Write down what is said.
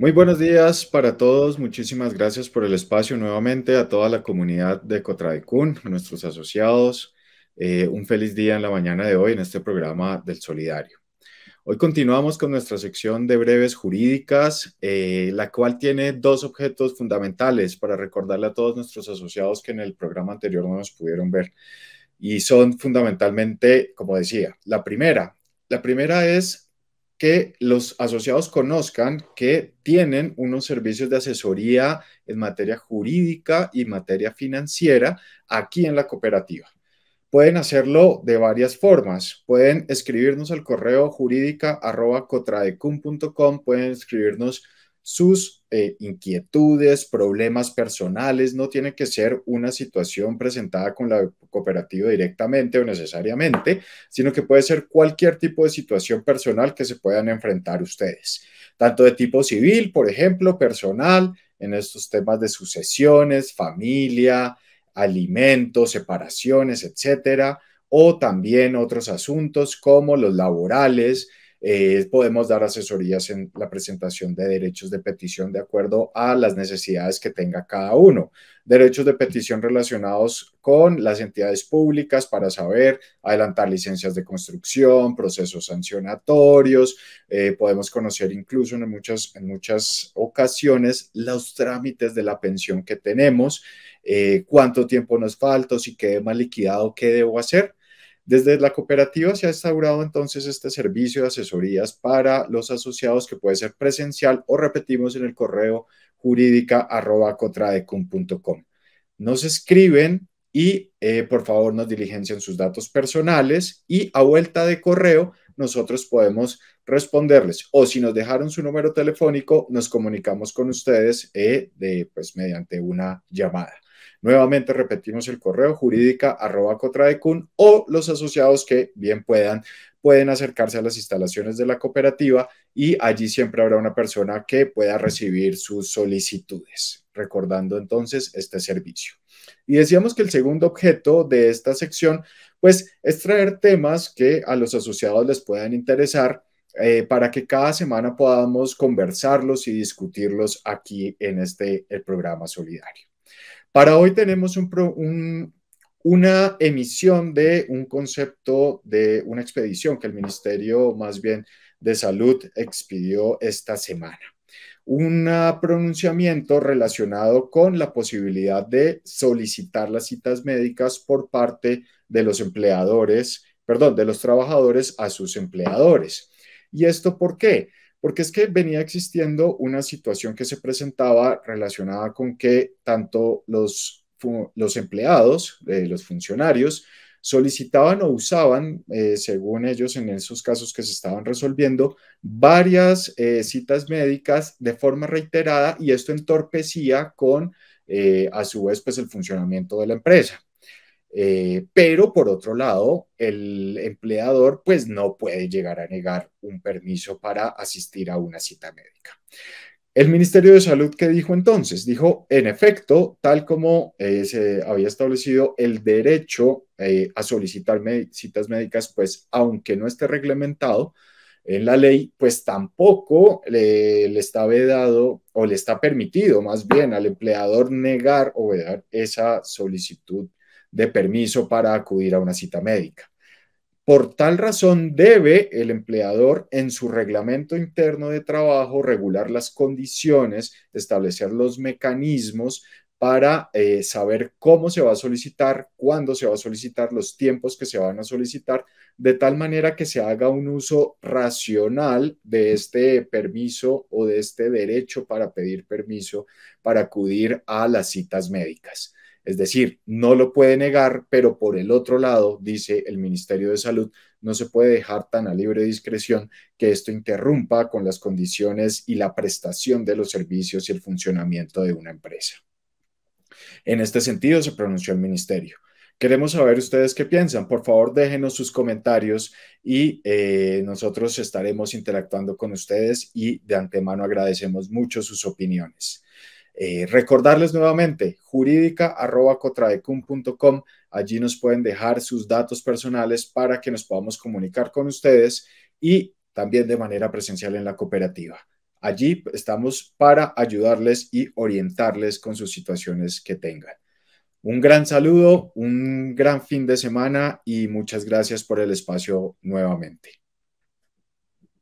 Muy buenos días para todos. Muchísimas gracias por el espacio nuevamente a toda la comunidad de Cotradecún, a nuestros asociados. Eh, un feliz día en la mañana de hoy en este programa del Solidario. Hoy continuamos con nuestra sección de breves jurídicas, eh, la cual tiene dos objetos fundamentales para recordarle a todos nuestros asociados que en el programa anterior no nos pudieron ver. Y son fundamentalmente, como decía, la primera. La primera es que los asociados conozcan que tienen unos servicios de asesoría en materia jurídica y materia financiera aquí en la cooperativa. Pueden hacerlo de varias formas. Pueden escribirnos al correo jurídica.cotradecum.com, pueden escribirnos sus eh, inquietudes, problemas personales, no tiene que ser una situación presentada con la cooperativa directamente o necesariamente, sino que puede ser cualquier tipo de situación personal que se puedan enfrentar ustedes, tanto de tipo civil, por ejemplo, personal, en estos temas de sucesiones, familia, alimentos, separaciones, etcétera, o también otros asuntos como los laborales, eh, podemos dar asesorías en la presentación de derechos de petición de acuerdo a las necesidades que tenga cada uno. Derechos de petición relacionados con las entidades públicas para saber adelantar licencias de construcción, procesos sancionatorios. Eh, podemos conocer incluso en muchas, muchas ocasiones los trámites de la pensión que tenemos, eh, cuánto tiempo nos falta, si quede mal liquidado, qué debo hacer. Desde la cooperativa se ha instaurado entonces este servicio de asesorías para los asociados que puede ser presencial o repetimos en el correo jurídica.cotradecum.com. Nos escriben y eh, por favor nos diligencian sus datos personales y a vuelta de correo nosotros podemos responderles o si nos dejaron su número telefónico nos comunicamos con ustedes eh, de, pues, mediante una llamada. Nuevamente repetimos el correo jurídica arroba o los asociados que bien puedan pueden acercarse a las instalaciones de la cooperativa y allí siempre habrá una persona que pueda recibir sus solicitudes, recordando entonces este servicio. Y decíamos que el segundo objeto de esta sección, pues, es traer temas que a los asociados les puedan interesar eh, para que cada semana podamos conversarlos y discutirlos aquí en este el programa solidario. Para hoy tenemos una emisión de un concepto de una expedición que el Ministerio más bien de Salud expidió esta semana. Un pronunciamiento relacionado con la posibilidad de solicitar las citas médicas por parte de los empleadores, perdón, de los trabajadores a sus empleadores. ¿Y esto por qué? porque es que venía existiendo una situación que se presentaba relacionada con que tanto los, los empleados, eh, los funcionarios, solicitaban o usaban, eh, según ellos en esos casos que se estaban resolviendo, varias eh, citas médicas de forma reiterada y esto entorpecía con, a su vez, pues el funcionamiento de la empresa. Pero por otro lado, el empleador pues no puede llegar a negar un permiso para asistir a una cita médica. El Ministerio de Salud, ¿qué dijo entonces? Dijo, en efecto, tal como eh, se había establecido el derecho eh, a solicitar citas médicas, pues aunque no esté reglamentado en la ley, pues tampoco le, le, está vedado o le está permitido más bien al empleador negar o vedar esa solicitud de permiso para acudir a una cita médica. Por tal razón, debe el empleador en su reglamento interno de trabajo regular las condiciones, establecer los mecanismos para eh, saber cómo se va a solicitar, cuándo se va a solicitar, los tiempos que se van a solicitar, de tal manera que se haga un uso racional de este permiso o de este derecho para pedir permiso para acudir a las citas médicas. Es decir, no lo puede negar, pero por el otro lado, dice el Ministerio de Salud, no se puede dejar tan a libre discreción que esto interrumpa con las condiciones y la prestación de los servicios y el funcionamiento de una empresa. En este sentido se pronunció el Ministerio. Queremos saber ustedes qué piensan. Por favor, déjenos sus comentarios y eh, nosotros estaremos interactuando con ustedes y de antemano agradecemos mucho sus opiniones. Eh, recordarles nuevamente, jurídica.cotradecum.com, allí nos pueden dejar sus datos personales para que nos podamos comunicar con ustedes y también de manera presencial en la cooperativa. Allí estamos para ayudarles y orientarles con sus situaciones que tengan. Un gran saludo, un gran fin de semana y muchas gracias por el espacio nuevamente.